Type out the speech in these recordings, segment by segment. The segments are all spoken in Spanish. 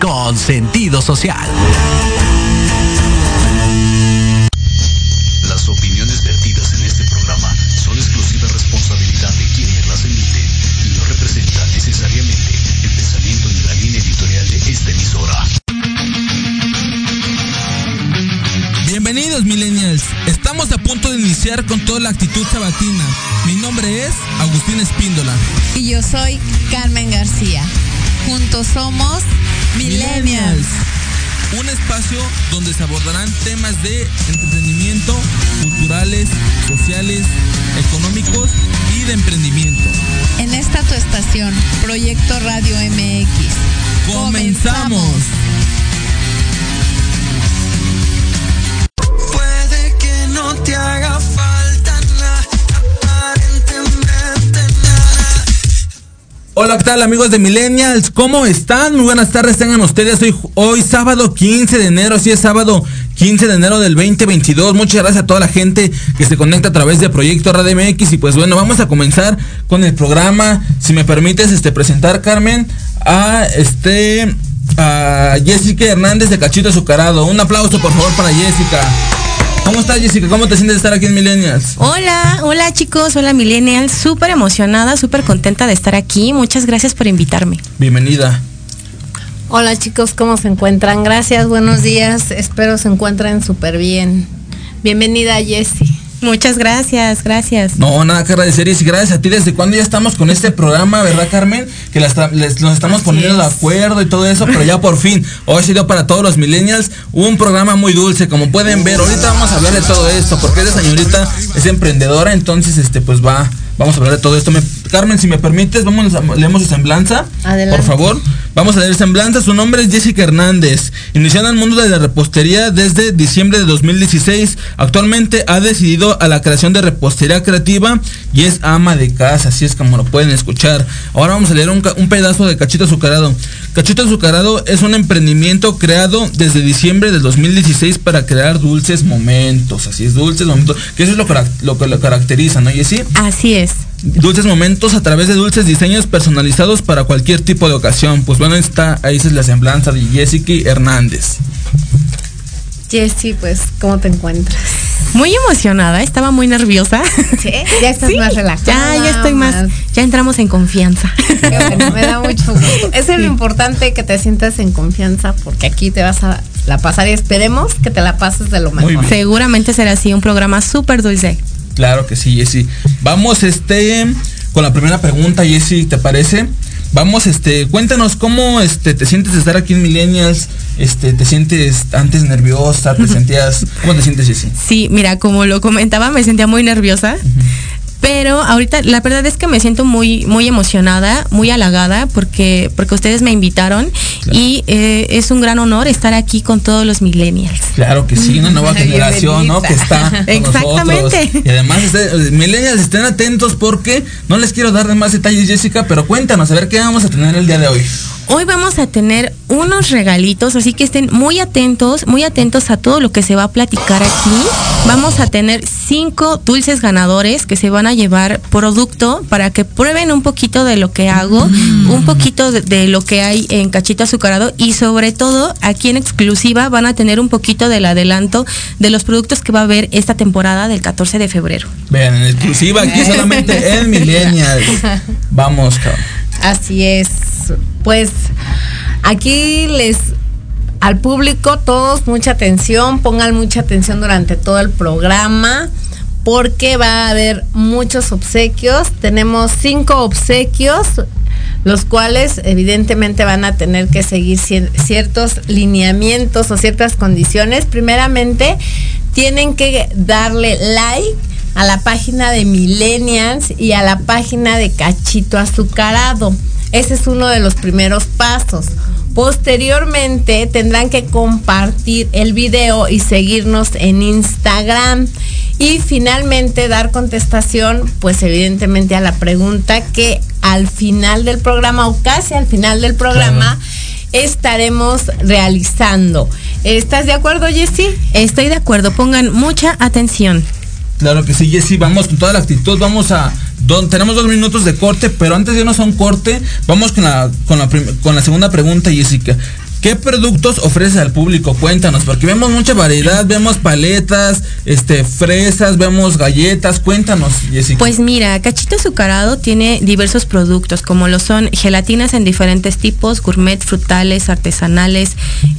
con sentido social. Las opiniones vertidas en este programa son exclusiva responsabilidad de quienes las emiten y no representan necesariamente el pensamiento ni la línea editorial de esta emisora. Bienvenidos millennials, estamos a punto de iniciar con toda la actitud sabatina. Mi nombre es Agustín Espíndola. Y yo soy Carmen García. Juntos somos Millennials. Un espacio donde se abordarán temas de entretenimiento, culturales, sociales, económicos y de emprendimiento. En esta tu estación, Proyecto Radio MX. ¡Comenzamos! Hola, ¿qué tal amigos de Millennials? ¿Cómo están? Muy buenas tardes, tengan ustedes hoy, hoy sábado 15 de enero, sí es sábado 15 de enero del 2022. Muchas gracias a toda la gente que se conecta a través de Proyecto Radio MX y pues bueno, vamos a comenzar con el programa. Si me permites este presentar Carmen a este a Jessica Hernández de Cachito Azucarado. Un aplauso por favor para Jessica. ¿Cómo estás, Jessica? ¿Cómo te sientes de estar aquí en Millennials? Hola, hola chicos, hola Millennials. Súper emocionada, súper contenta de estar aquí. Muchas gracias por invitarme. Bienvenida. Hola chicos, ¿cómo se encuentran? Gracias, buenos días. Espero se encuentren súper bien. Bienvenida, Jessie. Muchas gracias, gracias. No, nada que agradecer y gracias a ti. ¿Desde cuando ya estamos con este programa, verdad, Carmen? Que nos estamos poniendo de acuerdo y todo eso, pero ya por fin, hoy ha sido para todos los millennials un programa muy dulce, como pueden ver. Ahorita vamos a hablar de todo esto, porque esa señorita es emprendedora, entonces, este, pues va, vamos a hablar de todo esto. Carmen, si me permites, vamos, leemos su semblanza. Adelante. Por favor. Vamos a leer semblanza. Su nombre es Jessica Hernández. Inició en el mundo de la repostería desde diciembre de 2016. Actualmente ha decidido a la creación de repostería creativa y es ama de casa, así es como lo pueden escuchar. Ahora vamos a leer un, pedazo de Cachito Azucarado. Cachito Azucarado es un emprendimiento creado desde diciembre del 2016 para crear dulces momentos. Así es, dulces momentos. Que eso es lo, lo que lo caracteriza, ¿no, Jessie? Así es. Dulces momentos a través de dulces diseños personalizados para cualquier tipo de ocasión. Pues bueno, está, ahí es la semblanza de Jessica Hernández. Jessy, pues, ¿cómo te encuentras? Muy emocionada, estaba muy nerviosa. Sí, ya estás más relajada. Ya, ya estoy más, ya entramos en confianza. me da mucho gusto. Es lo importante que te sientas en confianza porque aquí te vas a la pasar y esperemos que te la pases de lo mejor. Seguramente será así, un programa súper dulce. Claro que sí, Jessy. Vamos este con la primera pregunta, Jessy, ¿te parece? Vamos, este, cuéntanos cómo este te sientes de estar aquí en Millennials, este, te sientes antes nerviosa, te sentías, ¿cómo te sientes, Jessy? Sí, mira, como lo comentaba, me sentía muy nerviosa. Pero ahorita la verdad es que me siento muy, muy emocionada, muy halagada porque, porque ustedes me invitaron y eh, es un gran honor estar aquí con todos los millennials. Claro que sí, una nueva generación, ¿no? Que está Exactamente. Y además, este, millennials, estén atentos porque no les quiero dar más detalles, Jessica, pero cuéntanos, a ver qué vamos a tener el día de hoy. Hoy vamos a tener unos regalitos, así que estén muy atentos, muy atentos a todo lo que se va a platicar aquí. Vamos a tener cinco dulces ganadores que se van a llevar producto para que prueben un poquito de lo que hago, Mm. un poquito de, de lo que hay en cachito azucarado y sobre todo aquí en exclusiva van a tener un poquito del adelanto de los productos que va a haber esta temporada del 14 de febrero. Vean, en exclusiva, aquí solamente en Millennial. Vamos, cabrón. Así es. Pues aquí les al público todos mucha atención, pongan mucha atención durante todo el programa porque va a haber muchos obsequios. Tenemos cinco obsequios, los cuales evidentemente van a tener que seguir cier- ciertos lineamientos o ciertas condiciones. Primeramente, tienen que darle like a la página de Millennials y a la página de Cachito Azucarado. Ese es uno de los primeros pasos. Posteriormente tendrán que compartir el video y seguirnos en Instagram. Y finalmente dar contestación, pues evidentemente a la pregunta que al final del programa o casi al final del programa estaremos realizando. ¿Estás de acuerdo, Jessy? Estoy de acuerdo, pongan mucha atención. Claro que sí, Jessy, vamos con toda la actitud, vamos a... don- tenemos dos minutos de corte, pero antes de irnos a un corte, vamos con la, con la, con la segunda pregunta, Jessica. ¿Qué productos ofreces al público? Cuéntanos, porque vemos mucha variedad, vemos paletas, este, fresas, vemos galletas, cuéntanos, Jessica. Pues mira, Cachito Azucarado tiene diversos productos, como lo son gelatinas en diferentes tipos, gourmet, frutales, artesanales,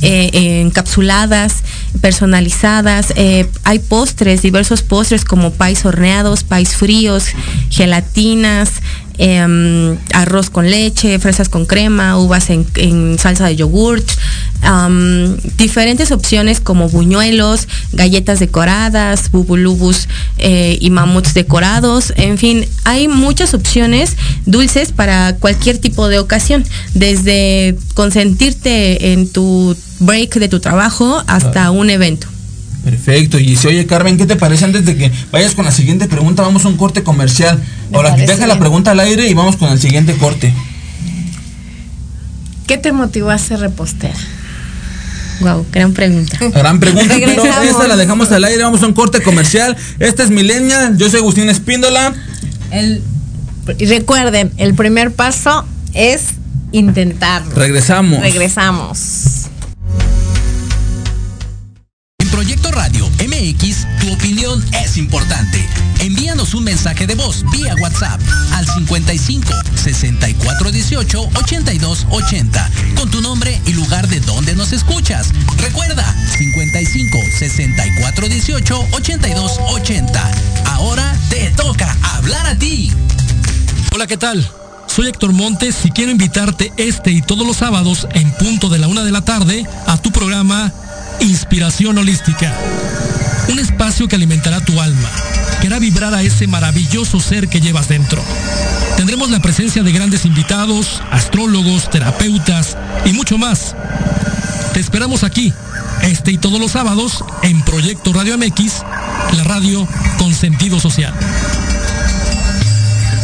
eh, encapsuladas, personalizadas. eh, hay postres, diversos postres como pais horneados, pais fríos, gelatinas. Em, arroz con leche, fresas con crema, uvas en, en salsa de yogurt, diferentes opciones como buñuelos, galletas decoradas, bubulubus eh, y mamuts decorados, en fin, hay muchas opciones dulces para cualquier tipo de ocasión, desde consentirte en tu break de tu trabajo hasta un evento. Perfecto, y si oye Carmen, ¿qué te parece antes de que vayas con la siguiente pregunta? Vamos a un corte comercial. Me Ahora, deja la pregunta al aire y vamos con el siguiente corte. ¿Qué te motivó a ser repostera? Wow, gran pregunta. Gran pregunta, pero esta la dejamos al aire, vamos a un corte comercial. Este es Milenia, yo soy Agustín Espíndola. El, y recuerden, el primer paso es intentarlo. Regresamos. Regresamos. MX, tu opinión es importante. Envíanos un mensaje de voz vía WhatsApp al 55 64 18 82 80 con tu nombre y lugar de donde nos escuchas. Recuerda 55 64 18 82 80. Ahora te toca hablar a ti. Hola, ¿qué tal? Soy Héctor Montes y quiero invitarte este y todos los sábados en punto de la una de la tarde a tu programa Inspiración Holística. Un espacio que alimentará tu alma, que hará vibrar a ese maravilloso ser que llevas dentro. Tendremos la presencia de grandes invitados, astrólogos, terapeutas y mucho más. Te esperamos aquí, este y todos los sábados, en Proyecto Radio MX, la radio con sentido social.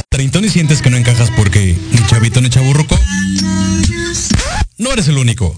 ¿Treintón y sientes que no encajas porque ni chavito ni chaburruco? No eres el único.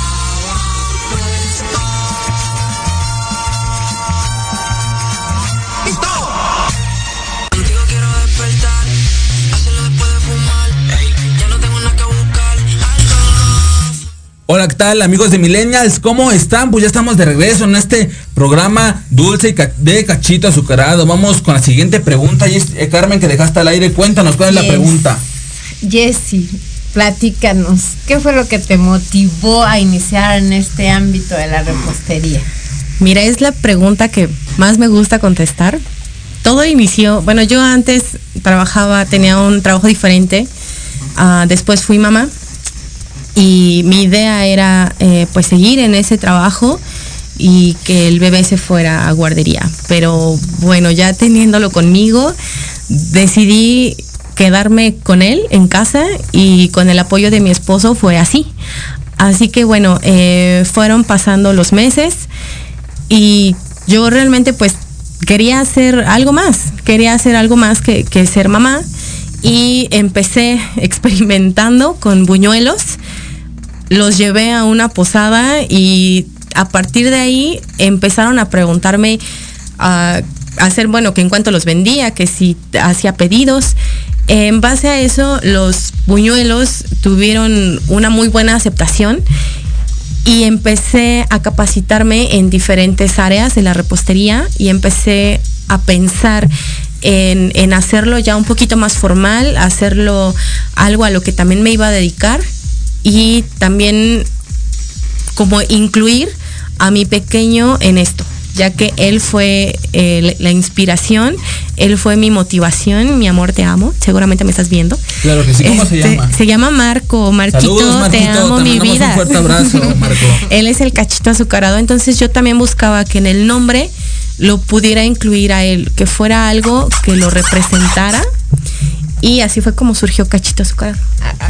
Hola, ¿qué tal amigos de Millennials? ¿Cómo están? Pues ya estamos de regreso en este programa dulce y de cachito azucarado. Vamos con la siguiente pregunta. Y eh, Carmen, que dejaste al aire, cuéntanos cuál es la pregunta. Jessy, platícanos, ¿qué fue lo que te motivó a iniciar en este ámbito de la repostería? Mira, es la pregunta que más me gusta contestar. Todo inició, bueno, yo antes trabajaba, tenía un trabajo diferente. Ah, después fui mamá y mi idea era eh, pues seguir en ese trabajo y que el bebé se fuera a guardería. Pero bueno, ya teniéndolo conmigo, decidí quedarme con él en casa y con el apoyo de mi esposo fue así. Así que bueno, eh, fueron pasando los meses y yo realmente pues quería hacer algo más, quería hacer algo más que, que ser mamá y empecé experimentando con buñuelos los llevé a una posada y a partir de ahí empezaron a preguntarme a hacer, bueno, que en cuanto los vendía, que si hacía pedidos. En base a eso, los buñuelos tuvieron una muy buena aceptación y empecé a capacitarme en diferentes áreas de la repostería y empecé a pensar en, en, hacerlo ya un poquito más formal, hacerlo algo a lo que también me iba a dedicar y también como incluir a mi pequeño en esto, ya que él fue eh, la inspiración, él fue mi motivación, mi amor, te amo, seguramente me estás viendo. Claro que sí, ¿cómo se este, llama? Se llama Marco, Marquito, te amo mi vida. Un fuerte abrazo, Marco. él es el cachito azucarado, entonces yo también buscaba que en el nombre lo pudiera incluir a él, que fuera algo que lo representara y así fue como surgió Cachito Azucarado.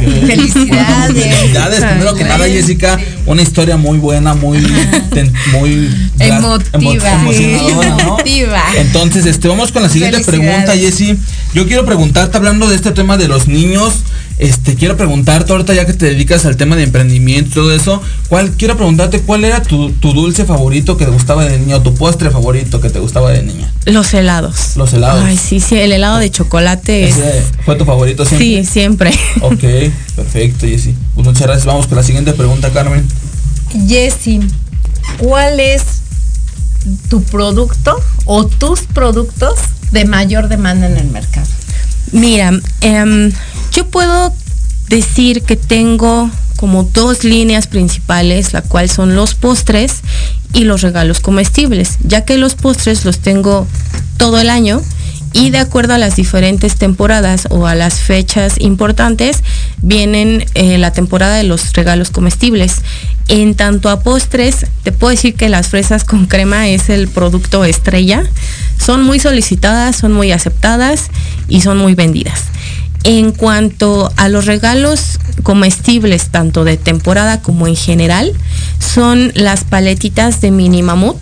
Felicidades. Felicidades, primero que nada, Jessica, una historia muy buena, muy, muy emotiva. emocionadora, Entonces, este, vamos con la siguiente pregunta, Jessy. Yo quiero preguntarte, hablando de este tema de los niños, este, quiero preguntarte ahorita ya que te dedicas al tema de emprendimiento y todo eso, ¿cuál, quiero preguntarte cuál era tu, dulce favorito que te gustaba de niño, tu postre favorito que te gustaba de niña. Los helados. Los helados. Ay, sí, sí, el helado de chocolate ¿Fue tu favorito siempre? Sí, siempre. Ok, perfecto, Jessy. Pues muchas gracias. Vamos con la siguiente pregunta, Carmen. Jessy, ¿cuál es tu producto o tus productos de mayor demanda en el mercado? Mira, em, yo puedo decir que tengo como dos líneas principales, la cual son los postres y los regalos comestibles, ya que los postres los tengo todo el año y de acuerdo a las diferentes temporadas o a las fechas importantes vienen eh, la temporada de los regalos comestibles. En tanto a postres, te puedo decir que las fresas con crema es el producto estrella. Son muy solicitadas, son muy aceptadas y son muy vendidas. En cuanto a los regalos comestibles, tanto de temporada como en general, son las paletitas de mini mamut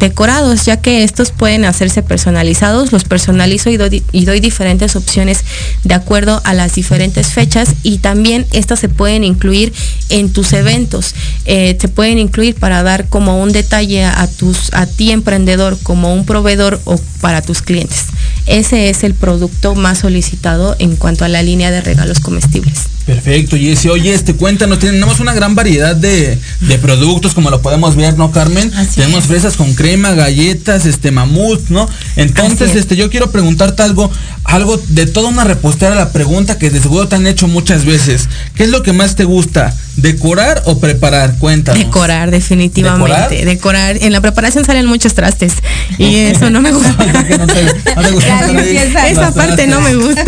decorados, ya que estos pueden hacerse personalizados. Los personalizo y doy, diferentes opciones de acuerdo a las diferentes fechas y también estas se pueden incluir en tus eventos. Eh, se pueden incluir para dar como un detalle a, tus, a ti emprendedor, como un proveedor o para tus clientes. Ese es el producto más solicitado en cuanto a la línea de regalos comestibles. Perfecto, Jessy. Oye, este, cuéntanos, tenemos una gran variedad de, productos, como lo podemos ver, ¿no, Carmen? tenemos fresas con crema, galletas, este, mamut, ¿no? Entonces, este, yo quiero preguntarte algo, algo de toda una repostera, la pregunta que de seguro te han hecho muchas veces. ¿Qué es lo que más te gusta? ¿Decorar o preparar? Cuéntanos. Decorar, definitivamente. ¿Decorar? En la preparación salen muchos trastes y eso no me gusta. Esa parte no me gusta.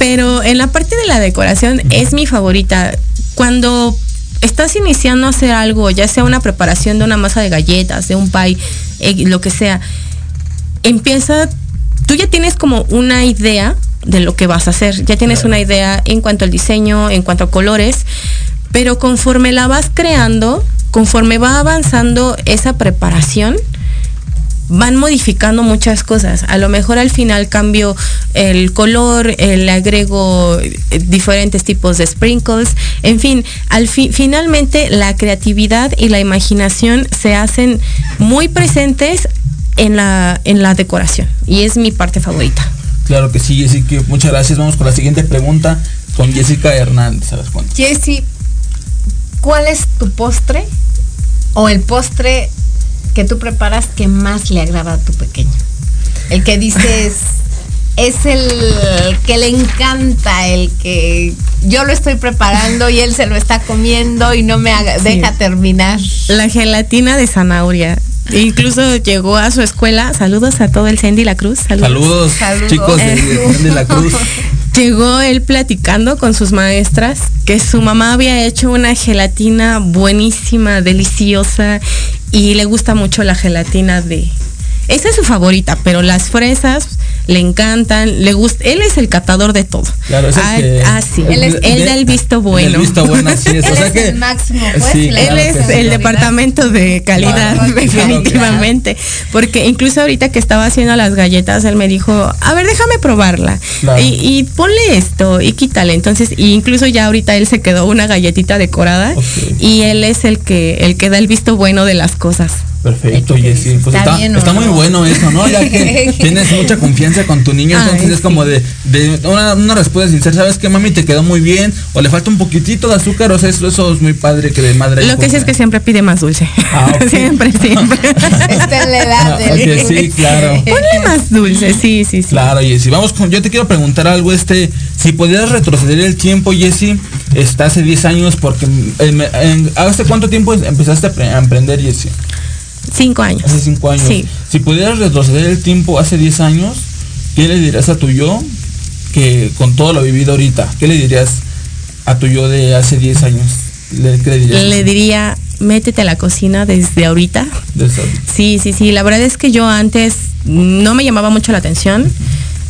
Pero en la parte de la decoración es mi favorita. Cuando estás iniciando a hacer algo, ya sea una preparación de una masa de galletas, de un pie, eh, lo que sea. Empieza, tú ya tienes como una idea de lo que vas a hacer, ya tienes una idea en cuanto al diseño, en cuanto a colores, pero conforme la vas creando, conforme va avanzando esa preparación, van modificando muchas cosas. A lo mejor al final cambio el color, eh, le agrego eh, diferentes tipos de sprinkles, en fin, al fi- finalmente la creatividad y la imaginación se hacen muy presentes en la, en la decoración y es mi parte favorita. Claro que sí, Jessica. Muchas gracias. Vamos con la siguiente pregunta con Jessica Hernández. Jessy, ¿cuál es tu postre o el postre que tú preparas que más le agrada a tu pequeño? El que dices es el que le encanta, el que yo lo estoy preparando y él se lo está comiendo y no me haga- Sí. deja terminar. La gelatina de zanahoria. Incluso llegó a su escuela. Saludos a todo el Sandy La Cruz. Saludos. Saludos, chicos de, de- de la Cruz. Llegó él platicando con sus maestras que su mamá había hecho una gelatina buenísima, deliciosa y le gusta mucho la gelatina de... Esa es su favorita, pero las fresas le encantan, le gusta, él es el catador de todo. Claro, es el ah, que- ah, sí, él, es, él da el visto bueno. El visto bueno, así es. O Él sea es que. el máximo, pues, Sí, claro Él que es sí. el departamento de calidad, Claro, claro, definitivamente. Porque incluso ahorita que estaba haciendo las galletas, él me dijo, a ver, déjame probarla. Claro. Y, y ponle esto y quítale. Entonces, y incluso ya ahorita él se quedó una galletita decorada y él es el que, el que da el visto bueno de las cosas. Perfecto, Jessy. Pues Está está, bien, ¿o está no? muy bueno eso, ¿no? Ya que tienes mucha confianza con tu niño, entonces Ay, es como de, de una, una respuesta sincera, ¿sabes qué, mami? Te quedó muy bien, o le falta un poquitito de azúcar, o sea, eso, eso es muy padre que de madre. Lo que sí es que siempre pide más dulce. Ah, siempre, siempre. Está en la edad Ah, del- ok, sí, claro. Ponle más dulce, sí, sí, sí. Claro, Jessy. Vamos con, yo te quiero preguntar algo, este, si pudieras retroceder el tiempo, Jessy, está hace 10 años, porque en- en- ¿hace cuánto tiempo empezaste a emprender, Jessy? Cinco años. Hace 5 años. Sí. Si pudieras retroceder el tiempo hace 10 años, ¿qué le dirías a tu yo que con todo lo vivido ahorita? ¿Qué le dirías a tu yo de hace 10 años? ¿Le, ¿Qué le dirías? Le diría, métete a la cocina desde ahorita. De eso. Sí, sí, sí. La verdad es que yo antes no me llamaba mucho la atención.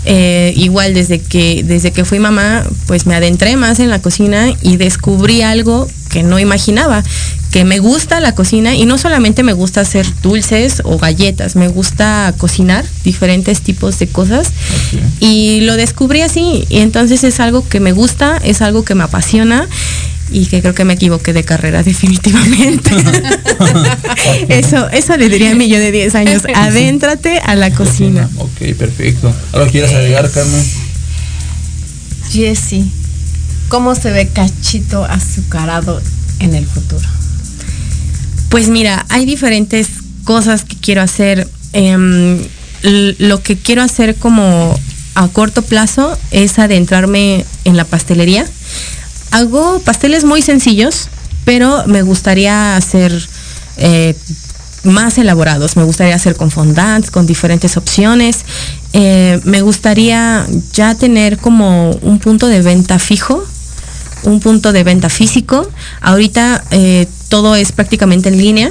Eh, igual desde que desde que fui mamá, pues me adentré más en la cocina y descubrí algo que no imaginaba, que me gusta la cocina y no solamente me gusta hacer dulces o galletas, me gusta cocinar diferentes tipos de cosas y lo descubrí así y entonces es algo que me gusta, es algo que me apasiona y que creo que me equivoqué de carrera definitivamente. eso, eso le diría a mí yo de 10 años, adéntrate a la cocina. Ok, perfecto. ¿Algo quieres agregar, Carmen? Jessy, ¿cómo se ve cachito azucarado en el futuro? Pues mira, hay diferentes cosas que quiero hacer. L- lo que quiero hacer como a corto plazo es adentrarme en la pastelería. Hago pasteles muy sencillos, pero me gustaría hacer eh, más elaborados. Me gustaría hacer con fondants, con diferentes opciones. Eh, me gustaría ya tener como un punto de venta fijo un punto de venta físico. Ahorita eh, todo es prácticamente en línea.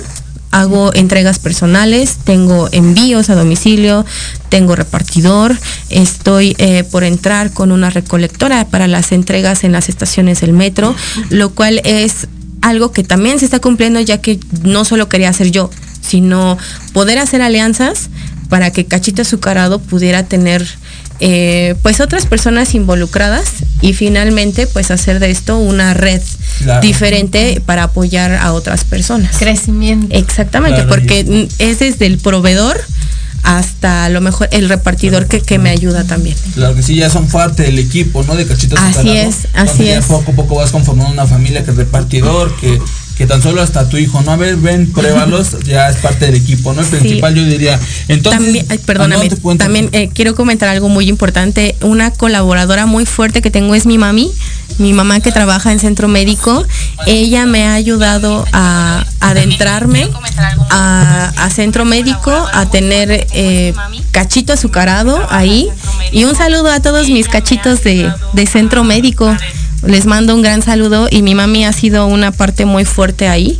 Hago entregas personales, tengo envíos a domicilio, tengo repartidor, estoy eh, por entrar con una recolectora para las entregas en las estaciones del metro, lo cual es algo que también se está cumpliendo ya que no solo quería hacer yo, sino poder hacer alianzas para que Cachito Azucarado pudiera tener eh, pues otras personas involucradas y finalmente pues hacer de esto una red Claro. diferente para apoyar a otras personas. Crecimiento. Exactamente, Claro, porque es desde el proveedor hasta a lo mejor el repartidor que, que me ayuda también. Claro que sí, ya son parte del equipo, ¿no? De cachitos Así es, así es. poco a poco vas conformando una familia que es repartidor, que, que tan solo hasta tu hijo, ¿no? A ver, ven, pruébalos, ya es parte del equipo, ¿no? El Sí. principal yo diría. Entonces, también, ay, perdóname, no, también eh, quiero comentar algo muy importante. Una colaboradora muy fuerte que tengo es mi mami, mi mamá que trabaja en centro médico. Ella me ha ayudado a adentrarme a, a centro médico, a tener eh, cachito azucarado ahí. Y un saludo a todos mis cachitos de, de centro médico. Les mando un gran saludo y mi mami ha sido una parte muy fuerte ahí.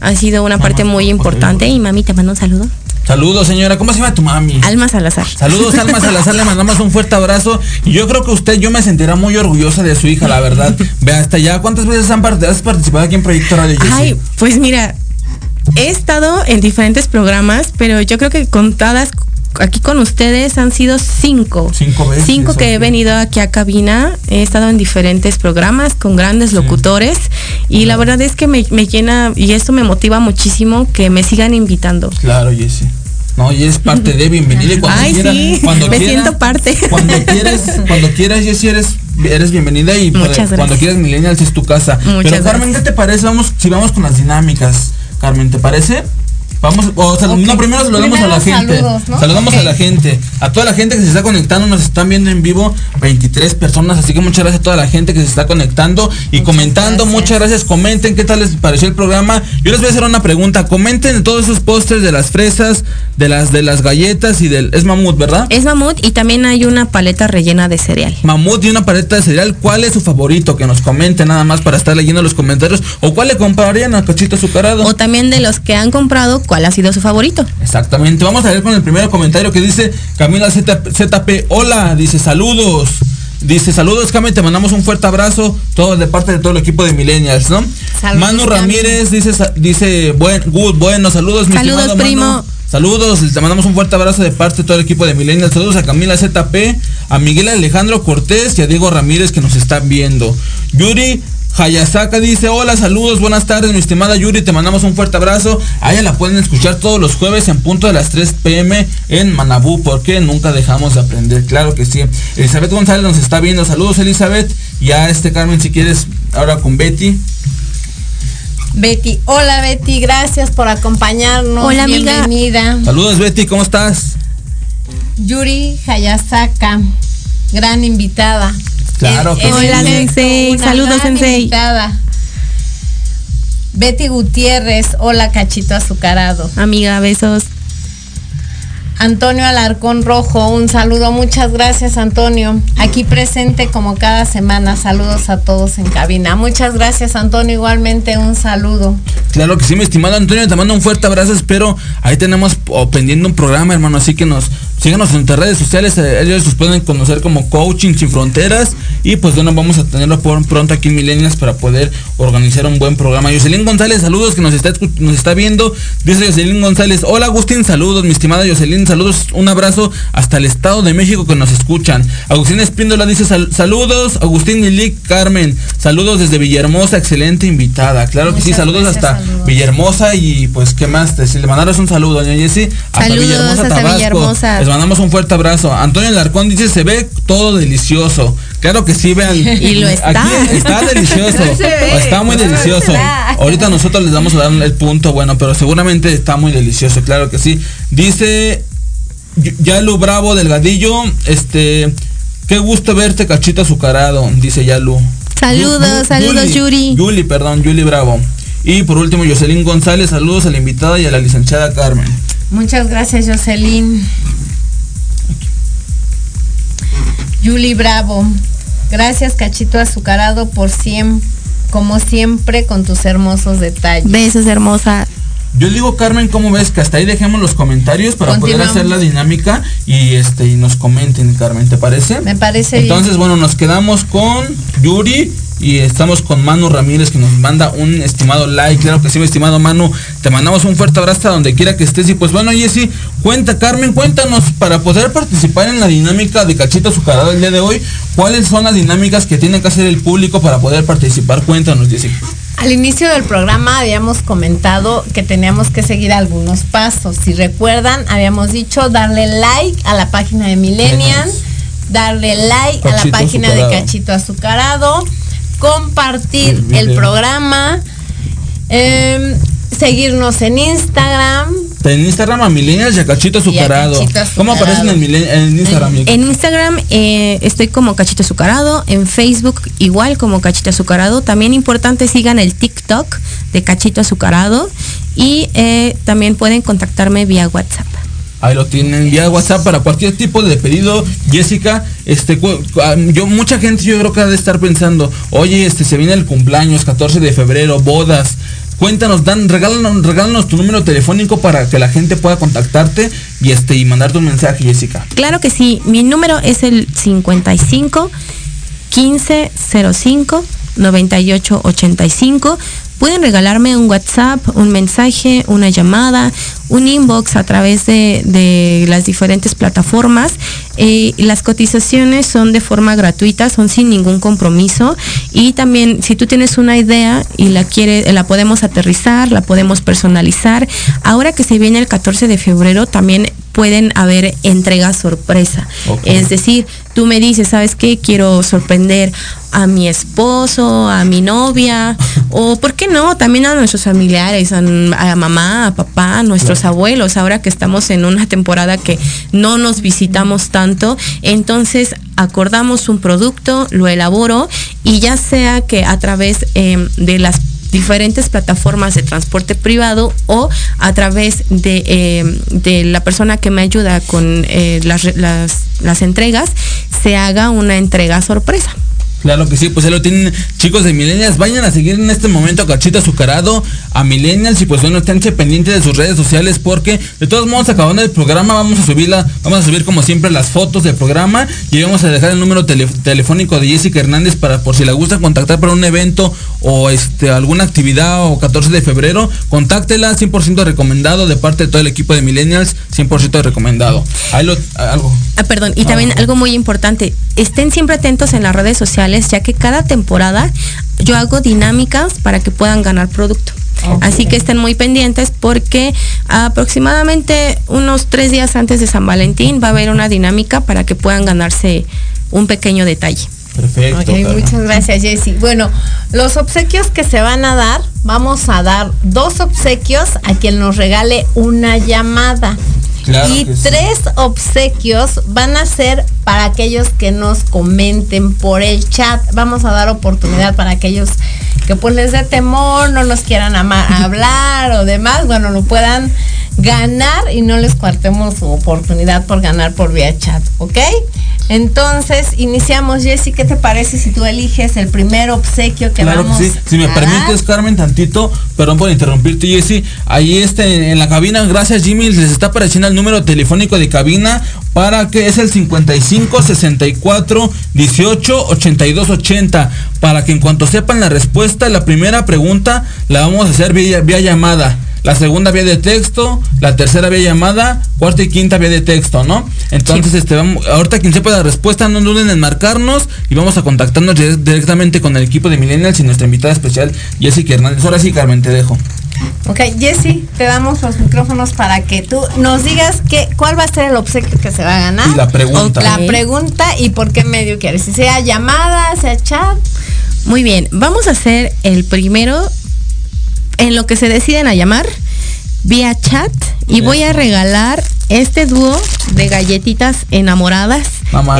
Ha sido una parte muy importante y mami te mando un saludo. Saludos, señora. ¿Cómo se llama tu mami? Alma Salazar. Saludos, Alma Salazar. Le mandamos un fuerte abrazo. Y yo creo que usted, yo me sentirá muy orgullosa de su hija, la verdad. Vea, hasta ya, ¿cuántas veces han has participado aquí en Proyecto Radio? Ay, pues mira, he estado en diferentes programas, pero yo creo que contadas aquí con ustedes han sido cinco. Cinco veces, Cinco que he venido aquí a cabina. He estado en diferentes programas con grandes locutores. Y la verdad es que me, me llena y esto me motiva muchísimo que me sigan invitando. Claro, Jessy. No, y es parte de bienvenida y cuando Ay, quiera, sí, cuando me quiera, siento parte. Cuando quieres, cuando quieras, Jessy, eres, eres bienvenida y Muchas cuando quieras Millennials es tu casa. Muchas Pero Carmen, gracias. ¿qué te parece? Vamos, si vamos con las dinámicas. Carmen, ¿te parece? Vamos, o sea, no, primero saludamos a la gente. saludos, ¿no? Saludamos a la gente. A toda la gente que se está conectando, nos están viendo en vivo 23 personas, así que muchas gracias a toda la gente que se está conectando y comentando. Muchas gracias, comenten qué tal les pareció el programa. Yo les voy a hacer una pregunta. Comenten en todos esos pósters de las fresas, de las de las galletas y del es mamut, ¿verdad? Es mamut y también hay una paleta rellena de cereal. Mamut y una paleta de cereal, ¿cuál es su favorito? Que nos comenten nada más para estar leyendo los comentarios. ¿O cuál le comprarían a Cachito Azucarado? O también de los que han comprado, ¿cuál ha sido su favorito? Exactamente. Vamos a ver con el primer comentario que dice Camila ZP. Hola, dice saludos. Dice saludos, Cami, te mandamos un fuerte abrazo, todo de parte de todo el equipo de Millennials, ¿no? Saludos, Manu Cami. Ramírez dice, dice, buen, good, bueno, saludos, mi Saludos, estimado Manu. primo. Saludos, te mandamos un fuerte abrazo de parte de todo el equipo de Millennials. Saludos a Camila ZP, a Miguel Alejandro Cortés y a Diego Ramírez que nos están viendo. Yuri Hayasaka dice, hola, saludos, buenas tardes, mi estimada Yuri, te mandamos un fuerte abrazo. A ella la pueden escuchar todos los jueves en punto de las 3 pm en Manabú, porque nunca dejamos de aprender, claro que sí. Elizabeth González nos está viendo, saludos Elizabeth. Y a este Carmen, si quieres, ahora con Betty. Betty, hola Betty, gracias por acompañarnos. Hola, amiga. Bienvenida. Saludos Betty, ¿cómo estás? Yuri Hayasaka, gran invitada. Claro que sí. Hola, efecto, Sensei. una Saludos, Sensei. invitada. Betty Gutiérrez, hola Cachito Azucarado. Amiga, besos. Antonio Alarcón Rojo, un saludo, muchas gracias Antonio. Aquí presente como cada semana, saludos a todos en cabina. Muchas gracias Antonio, igualmente un saludo. Claro que sí, mi estimado Antonio, te mando un fuerte abrazo, espero. Ahí tenemos pendiente un programa, hermano, así que nos síganos en nuestras redes sociales, eh, ellos los pueden conocer como Coaching Sin Fronteras y pues bueno, vamos a tenerlo por pronto aquí en Milenias para poder organizar un buen programa. Jocelyn González, saludos que nos está nos está viendo. Dice Jocelyn González, hola Agustín, saludos, mi estimada Jocelyn, saludos, un abrazo hasta el Estado de México que nos escuchan. Agustín Espíndola dice "Sal- saludos, Agustín Milic Carmen, saludos desde Villahermosa, excelente invitada. Claro que sí, saludos gracias, hasta saludos. Villahermosa y pues qué más, decirle, mandaros un saludo, doña Jessy, hasta Villahermosa, hasta Tabasco. Villahermosa. Les mandamos un fuerte abrazo. Antonio Larcón dice, se ve todo delicioso. Claro que sí, vean. Y lo está. Aquí está delicioso. Ve. Está muy delicioso. Ahorita nosotros les vamos a dar el punto bueno, pero seguramente está muy delicioso, claro que sí. Dice Yalu Bravo Delgadillo, este, qué gusto verte, cachito azucarado, dice Yalu. Saludos, Yu- saludos, Yuri. Yuli, perdón, Yuli Bravo. Y por último, Jocelyn González, saludos a la invitada y a la licenciada Carmen. Muchas gracias, Jocelyn. Yuli Bravo. Gracias, Cachito Azucarado, por siempre, como siempre, con tus hermosos detalles. Besos, hermosa. Yo digo, Carmen, ¿cómo ves? Que hasta ahí dejemos los comentarios para poder hacer la dinámica y este y nos comenten, Carmen, ¿te parece? Me parece Entonces, bien. bueno, nos quedamos con Yuri y estamos con Manu Ramírez que nos manda un estimado like. Claro que sí, mi estimado Manu. Te mandamos un fuerte abrazo hasta donde quiera que estés. Y pues bueno, Jessy, cuenta, Carmen, cuéntanos para poder participar en la dinámica de Cachito Azucarado el día de hoy. ¿Cuáles son las dinámicas que tiene que hacer el público para poder participar? Cuéntanos, Jessy. Al inicio del programa habíamos comentado que teníamos que seguir algunos pasos. Si recuerdan, habíamos dicho darle like a la página de Millennials, darle like a la página de. Cachito Azucarado, compartir El programa, em, seguirnos en Instagram. En Instagram a Millennials y a Cachito Azucarado. ¿Cómo aparece en, Instagram? En Instagram eh, estoy como Cachito Azucarado, en Facebook igual como Cachito Azucarado. También importante sigan el TikTok de Cachito Azucarado y eh, también pueden contactarme vía WhatsApp. Ahí lo tienen vía WhatsApp para cualquier tipo de pedido. Jessica, este, ah, yo mucha gente yo creo que ha de estar pensando, oye, este, se viene el cumpleaños, 14 de febrero, bodas. Cuéntanos, Dan, regálanos, regálanos tu número telefónico para que la gente pueda contactarte y este y mandarte un mensaje, Jessica. Claro que sí, mi número es el 55 15 05 98 85 pueden regalarme un WhatsApp, un mensaje, una llamada, un inbox a través de, las diferentes plataformas. Eh, las cotizaciones son de forma gratuita, son sin ningún compromiso. Y también si tú tienes una idea y la quieres, la podemos aterrizar, la podemos personalizar. Ahora que se viene el 14 de febrero, también pueden haber entregas sorpresa. Es decir, tú me dices, ¿sabes qué? Quiero sorprender a mi esposo, a mi novia, o por qué no, también a nuestros familiares, a, mamá, a papá, a nuestros abuelos, ahora que estamos en una temporada que no nos visitamos tanto, entonces acordamos un producto, lo elaboro y ya sea que a través em, de las diferentes plataformas de transporte privado o a través de, em, la persona que me ayuda con eh, las entregas, se haga una entrega sorpresa. Claro que sí, pues ahí lo tienen chicos de Millennials. Vayan a seguir en este momento a Cachita Azucarado, a Millennials y pues bueno, estén pendientes de sus redes sociales porque de todos modos acabando el programa vamos a subirla, vamos a subir como siempre las fotos del programa y vamos a dejar el número telefónico de Jessica Hernández para por si le gusta contactar para un evento o este alguna actividad o 14 de febrero, contáctela 100% recomendado de parte de todo el equipo de Millennials, 100% recomendado. Ahí lo, algo. Ah, perdón, y también algo muy importante, estén siempre atentos en las redes sociales ya que cada temporada yo hago dinámicas para que puedan ganar producto. Así que estén muy pendientes porque aproximadamente unos tres días antes de San Valentín va a haber una dinámica para que puedan ganarse un pequeño detalle. Perfecto. muchas gracias, Jessy. Bueno, los obsequios que se van a dar, vamos a dar dos obsequios a quien nos regale una llamada y tres obsequios van a ser para aquellos que nos comenten por el chat. Vamos a dar oportunidad para aquellos que pues les dé temor, no nos quieran hablar o demás, bueno, lo puedan ganar y no les cuartemos su oportunidad por ganar por vía chat, ¿ok? Entonces, iniciamos, Jessy, ¿qué te parece si tú eliges el primer obsequio que claro vamos que sí. Si me permites, Carmen, tantito, perdón por interrumpirte, Jessy, ahí este, en la cabina, gracias Jimmy, les está apareciendo el número telefónico de cabina para que es el 55 64 18 82 80 para que en cuanto sepan la respuesta, la primera pregunta la vamos a hacer vía llamada la segunda vía de texto, la tercera vía llamada, cuarta y quinta vía de texto, ¿no? Entonces, este, vamos, ahorita quien sepa la respuesta, no duden en marcarnos y vamos a contactarnos directamente con el equipo de Millennials y nuestra invitada especial, Jessica Hernández. Ahora sí, Carmen, te dejo. Ok, Jessy, te damos los micrófonos para que tú nos digas qué, cuál va a ser el obsequio que se va a ganar. Y la pregunta. La pregunta y por qué medio quieres. Si sea llamada, sea chat. Muy bien, vamos a hacer el primero en lo que se deciden a llamar vía chat y voy a regalar este dúo de galletitas enamoradas.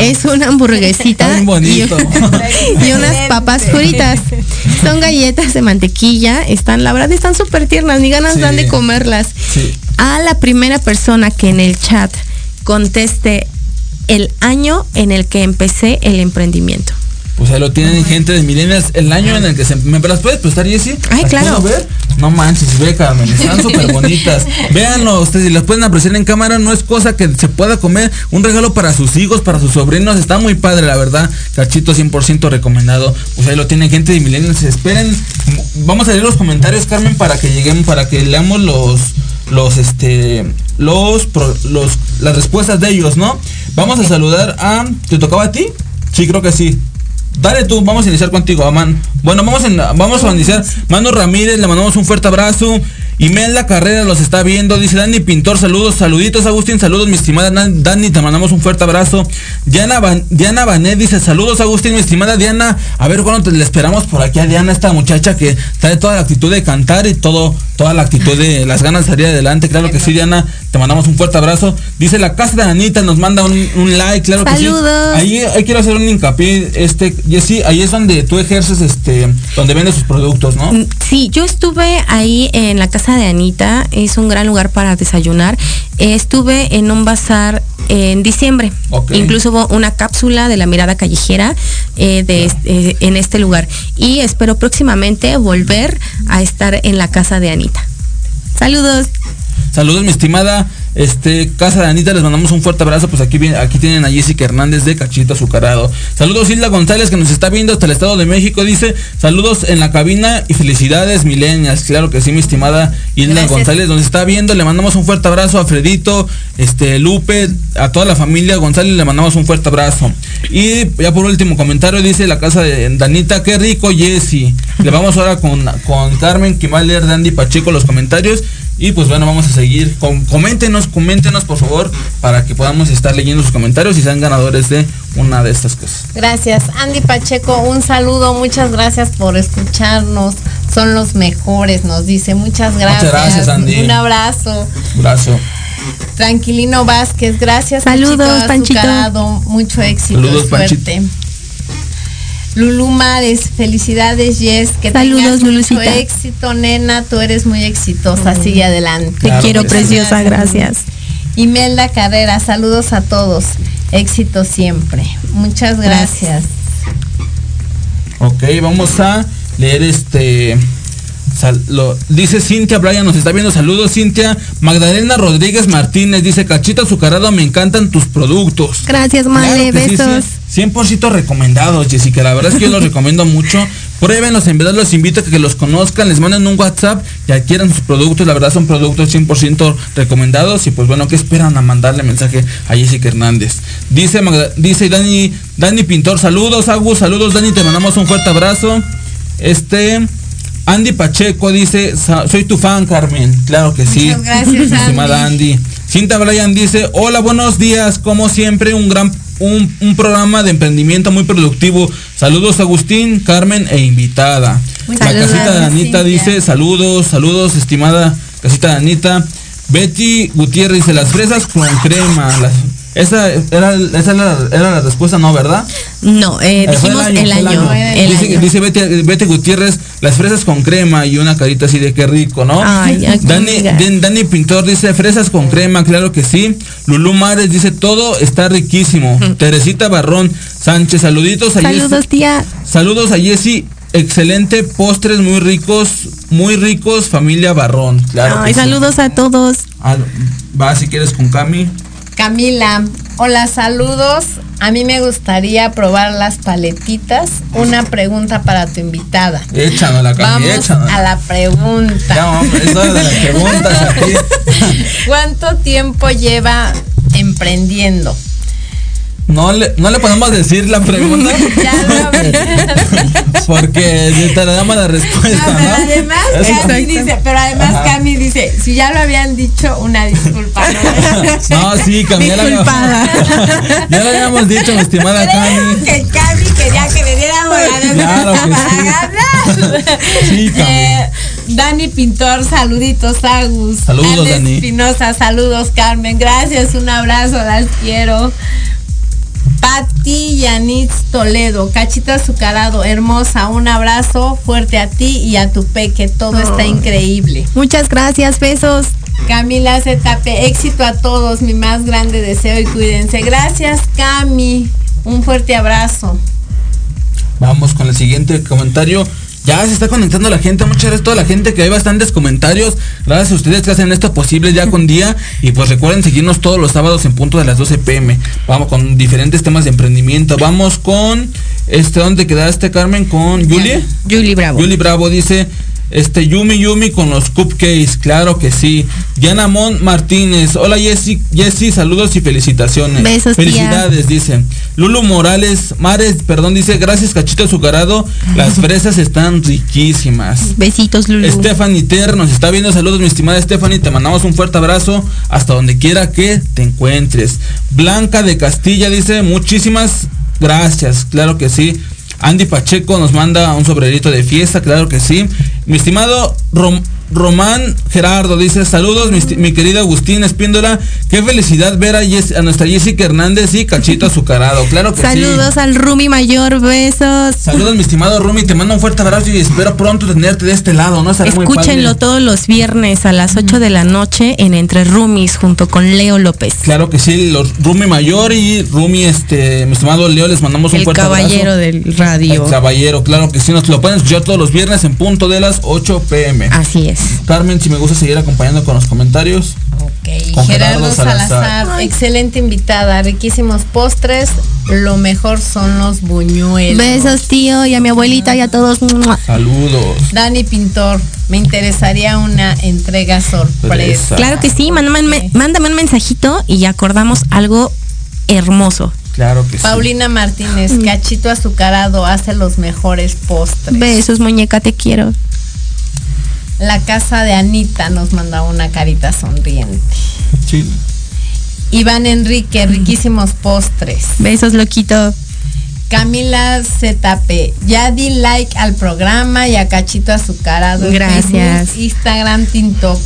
Es una hamburguesita y, unas papas fritas. Son galletas de mantequilla, están, la verdad están súper tiernas, ni ganas dan de comerlas. A la primera persona que en el chat conteste el año en el que empecé el emprendimiento. Pues ahí lo tienen gente de milenias, el año en el que se... ¿Me las puedes prestar, Jessy? Ay, claro. ver? No manches, ve, Carmen, están súper bonitas. Véanlo, ustedes, si las pueden apreciar en cámara, no es cosa que se pueda comer. Un regalo para sus hijos, para sus sobrinos, está muy padre, la verdad. Cachito 100% recomendado. Pues ahí lo tienen gente de milenias. Esperen, vamos a leer los comentarios, Carmen, para que lleguemos, para que leamos los los este los los las respuestas de ellos, ¿no? Vamos a saludar a ¿te tocaba a ti? Sí, creo que sí. Dale tú, vamos a iniciar contigo, Aman. Bueno, vamos, vamos a iniciar. Manu Ramírez, le mandamos un fuerte abrazo. La Carrera los está viendo. Dice Dani Pintor, saludos, saluditos, Agustín, saludos, mi estimada Dani, te mandamos un fuerte abrazo. Diana, Diana Banet dice, saludos, Agustín, mi estimada Diana. A ver cuándo le esperamos por aquí a Diana, esta muchacha que trae toda la actitud de cantar y todo, toda la actitud de las ganas de salir adelante. Claro que sí, Diana, te mandamos un fuerte abrazo. Dice la casa de Anita, nos manda un, like, claro que sí. Ahí, ahí, quiero hacer un hincapié, este, Jessy, ahí es donde tú ejerces, este, donde vendes sus productos, ¿no? Sí, yo estuve ahí en la casa casa de Anita es un gran lugar para desayunar. estuve en un bazar en diciembre. Incluso hubo una cápsula de la mirada callejera eh, de, eh, en este lugar. Y espero próximamente volver a estar en la casa de Anita. Saludos. Saludos, mi estimada este, Casa de Anita, les mandamos un fuerte abrazo. Pues aquí, aquí tienen a Jessica Hernández de Cachito Azucarado. Saludos Hilda González que nos está viendo hasta el Estado de México. Dice, saludos en la cabina y felicidades milenias. Claro que sí, mi estimada Hilda González nos está viendo. Le mandamos un fuerte abrazo a Fredito, este, Lupe, a toda la familia González le mandamos un fuerte abrazo. Y ya por último comentario dice la casa de Danita, qué rico Jessy. Le vamos ahora con, con Carmen Kimaler de Andy Pacheco los comentarios. Y pues bueno, vamos a seguir. coméntenos, coméntenos por favor para que podamos estar leyendo sus comentarios y sean ganadores de una de estas cosas. Gracias. Andy Pacheco, un saludo, muchas gracias por escucharnos. Son los mejores, nos dice. Muchas gracias. Muchas gracias, Andy. Un abrazo. Un abrazo. Tranquilino Vázquez, gracias. Saludos, Panchito. Mucho éxito. Saludos, suerte. Lulu Mares, felicidades Jess, que Saludos, tengas mucho éxito, nena, tú eres muy exitosa, sigue adelante. Te quiero preciosa, gracias. Imelda Carrera, saludos a todos, éxito siempre. Muchas gracias. Ok, vamos a leer este dice Cintia Bryan, nos está viendo. Saludos, Cintia. Magdalena Rodríguez Martínez dice: Cachita azucarado, me encantan tus productos. Gracias, Male. besos. 100% recomendados, Jessica. La verdad es que yo los recomiendo mucho. Pruébenlos, en verdad los invito a que los conozcan, les manden un WhatsApp y adquieran sus productos. La verdad son productos 100% recomendados. Y pues bueno, ¿qué esperan a mandarle mensaje a Jessica Hernández? Dice, dice Dani, Dani Pintor, saludos, Agus, saludos, Dani, te mandamos un fuerte abrazo. Este. Andy Pacheco dice, soy tu fan, Carmen. Claro que sí. gracias, estimada Andy. Cinta Bryan dice, hola, buenos días. Como siempre, un gran un, programa de emprendimiento muy productivo. Saludos Agustín, Carmen e invitada. La casita de Anita dice, saludos, saludos, estimada casita de Anita. Betty Gutiérrez dice, las fresas con crema. Las, esa, era, esa era, la respuesta, ¿no, verdad? No, eh, dijimos el año. dice, Betty, Gutiérrez, las fresas con crema y una carita así de qué rico, ¿no? Ay, Dani, Dani Pintor dice, fresas con crema, claro que sí. Lulú Mares dice, todo está riquísimo. Teresita Barrón Sánchez, saluditos a Saludos, tía. Saludos a Jessy. Excelente, postres muy ricos, muy ricos, familia Barrón. Claro. Ay, saludos a todos. Ah, va si quieres con Cami. Camila, hola, saludos. A mí me gustaría probar las paletitas. Una pregunta para tu invitada. Échanos Cami, Vamos a la pregunta. Ya, eso de las preguntas aquí. ¿Cuánto tiempo lleva emprendiendo? No le, no le podemos decir la pregunta. ya Porque te le damos la respuesta, ¿no? Además, Cami dice, pero además Cami dice, si ya lo habían dicho, una disculpa. No, sí, Cami. Ya, ya lo habíamos dicho, mi estimada Cami. que Cami quería que le diéramos la claro para ganar. Sí, Cami. Eh, Dani Pintor, saluditos, Agus. Saludos, Dani. Espinosa, saludos, Carmen. Gracias, un abrazo, las quiero. Pati Yanitz Toledo, cachita azucarado, hermosa, un abrazo fuerte a ti y a tu peque, todo está increíble. Muchas gracias, besos. Camila ZP, éxito a todos, mi más grande deseo y cuídense. Gracias, Cami, un fuerte abrazo. Vamos con el siguiente comentario. Ya se está conectando la gente, muchas gracias a toda la gente que hay bastantes comentarios. Gracias a ustedes que hacen esto posible ya con día. Y pues recuerden seguirnos todos los sábados en punto de las 12 pm. Vamos con diferentes temas de emprendimiento. Vamos con este, ¿dónde quedaste, Carmen? Con Julie. Julie Bravo. Julie Bravo dice, este Yumi Yumi con los cupcakes, claro que sí. Diana Mon Martínez, hola Jessy, Jessy, saludos y felicitaciones. Besos, Felicidades, dice. Lulu Morales, Mares, perdón, dice, gracias Cachito Azucarado, las fresas están riquísimas. Besitos, Lulu. Stephanie Ter nos está viendo, saludos mi estimada Stephanie, te mandamos un fuerte abrazo hasta donde quiera que te encuentres. Blanca de Castilla dice, muchísimas gracias, claro que sí. Andy Pacheco nos manda un sombrerito de fiesta, claro que sí. Mi estimado Román Gerardo dice, saludos mi, mi querido Agustín Espíndola, qué felicidad ver a, a nuestra Jessica Hernández y Cachito Azucarado, claro que sí. Saludos al Rumi Mayor, besos. Saludos mi estimado Rumi, te mando un fuerte abrazo y espero pronto tenerte de este lado, ¿no? Muy Escúchenlo padre. todos los viernes a las 8 de la noche en Entre Rumis junto con Leo López. Claro que sí, los Rumi Mayor y Rumi, este, mi estimado Leo, les mandamos un El fuerte caballero abrazo. del radio. El caballero, claro que sí, nos lo pueden escuchar todos los viernes en punto de las 8 pm. Así es. Carmen, si me gusta seguir acompañando con los comentarios. Ok, Con Gerardo Gerardo Salazar, Salazar. excelente invitada, riquísimos postres, lo mejor son los buñuelos. Besos, tío, y a mi abuelita y a todos. Saludos. Dani Pintor, me interesaría una entrega sorpresa. Claro que sí, mándame, un me- mándame un mensajito y acordamos algo hermoso. Claro que sí. Paulina Martínez, Mm. cachito azucarado, hace los mejores postres. Besos, muñeca, te quiero. La casa de Anita nos manda una carita sonriente. Sí. Iván Enrique, riquísimos postres. Besos, loquito. Camila ZP, ya di like al programa y a Cachito Azucarado. Gracias. Facebook, Instagram, TikTok.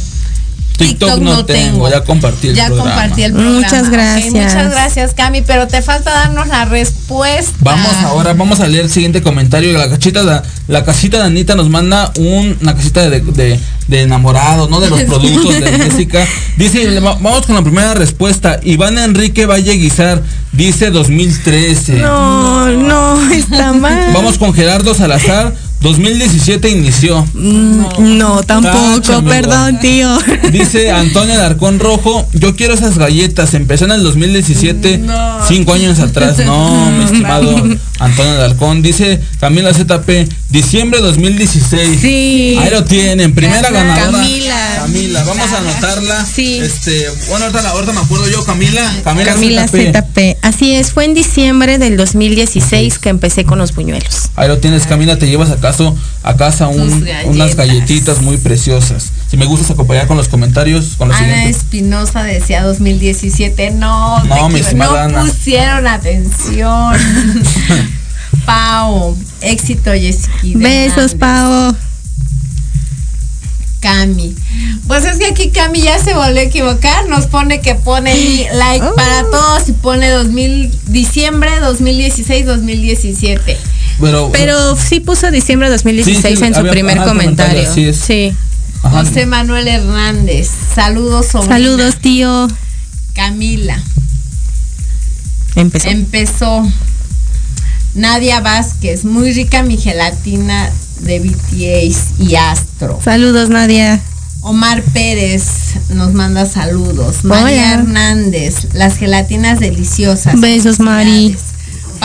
TikTok no tengo, ya compartí el Ya programa. compartí el programa. Muchas gracias. muchas gracias, Cami, pero te falta darnos la respuesta. Vamos ahora, vamos a leer el siguiente comentario. La cachita, de- la casita de Anita nos manda un- una casita de, de, de enamorado, ¿no? De los productos de Jessica. Dice, vamos con la primera respuesta. Iván Enrique Valle Guizar, dice 2013. No, no, está mal. Vamos con Gerardo Salazar, 2017 inició. Mm, No, tampoco, perdón, tío. Dice Antonio Alarcón Rojo, yo quiero esas galletas, empezó en el 2017, cinco años atrás. No, mi estimado Antonio Alarcón. Dice Camila ZP, diciembre 2016. Sí. Ahí lo tienen, primera ganadora. Camila. Camila, vamos a anotarla. Sí. Este, bueno, ahorita, ahorita me acuerdo yo, Camila. Camila, Camila ZP. ZP. Así es, fue en diciembre del 2016 que empecé con los buñuelos. Ahí lo tienes, Camila, te llevas a casa un- Tus galletas. unas galletitas muy preciosas. Si me gustas acompañar con los comentarios, con los Ana siguientes. Espinosa decía 2017. No, No, mi no Ana. pusieron atención. Pau, éxito Jessica. Besos, Pau. Cami. Pues es que aquí Cami ya se volvió a equivocar. Nos pone que pone like Oh. para todos y pone 2000, diciembre 2016, 2017. Pero, Pero sí puso diciembre de 2016 Sí, sí, en su había- primer ajá, comentario. comentario, así es. Sí. Ajá. José Manuel Hernández. Saludos, sobrina. Saludos, tío. Camila. Empezó. Empezó. Nadia Vázquez. Muy rica mi gelatina de BTS y Astro. Saludos, Nadia. Omar Pérez nos manda saludos. Hola. María Hernández, las gelatinas deliciosas. Besos, Mari.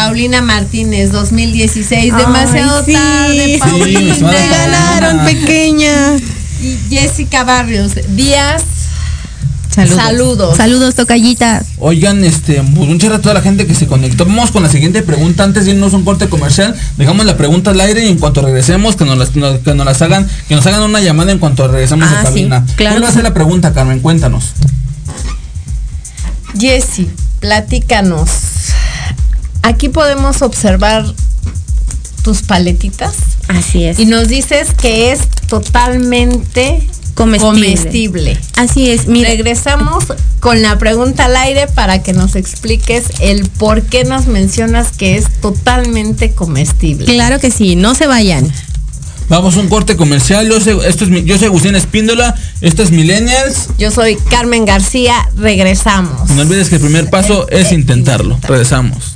Paulina Martínez, 2016, demasiado sí. tarde, Sí, Paulina. Te ganaron, pequeña. Y Jessica Barrios, Díaz, Saludos. Saludos. Saludos, tocallita. Oigan, este, muchas gracias a toda la gente que se conectó. Vamos con la siguiente pregunta. Antes de irnos a un corte comercial, dejamos la pregunta al aire y en cuanto regresemos, que nos las, no- que nos las hagan, que nos hagan una llamada en cuanto regresemos Ah, a cabina. sí, claro ¿Cuál va a ser sí. la pregunta, Carmen? Cuéntanos. Jessy, platícanos. Aquí podemos observar tus paletitas Así es. y nos dices que es totalmente Comestible. comestible. Así es. Mira, Regresamos con la pregunta al aire para que nos expliques el por qué nos mencionas que es totalmente comestible. claro que sí. No se vayan. Vamos a un corte comercial. Yo soy, esto es, yo soy Agustín Espíndola. Esto es Millennials. Yo soy Carmen García, regresamos. No olvides que el primer paso es intentarlo. Regresamos.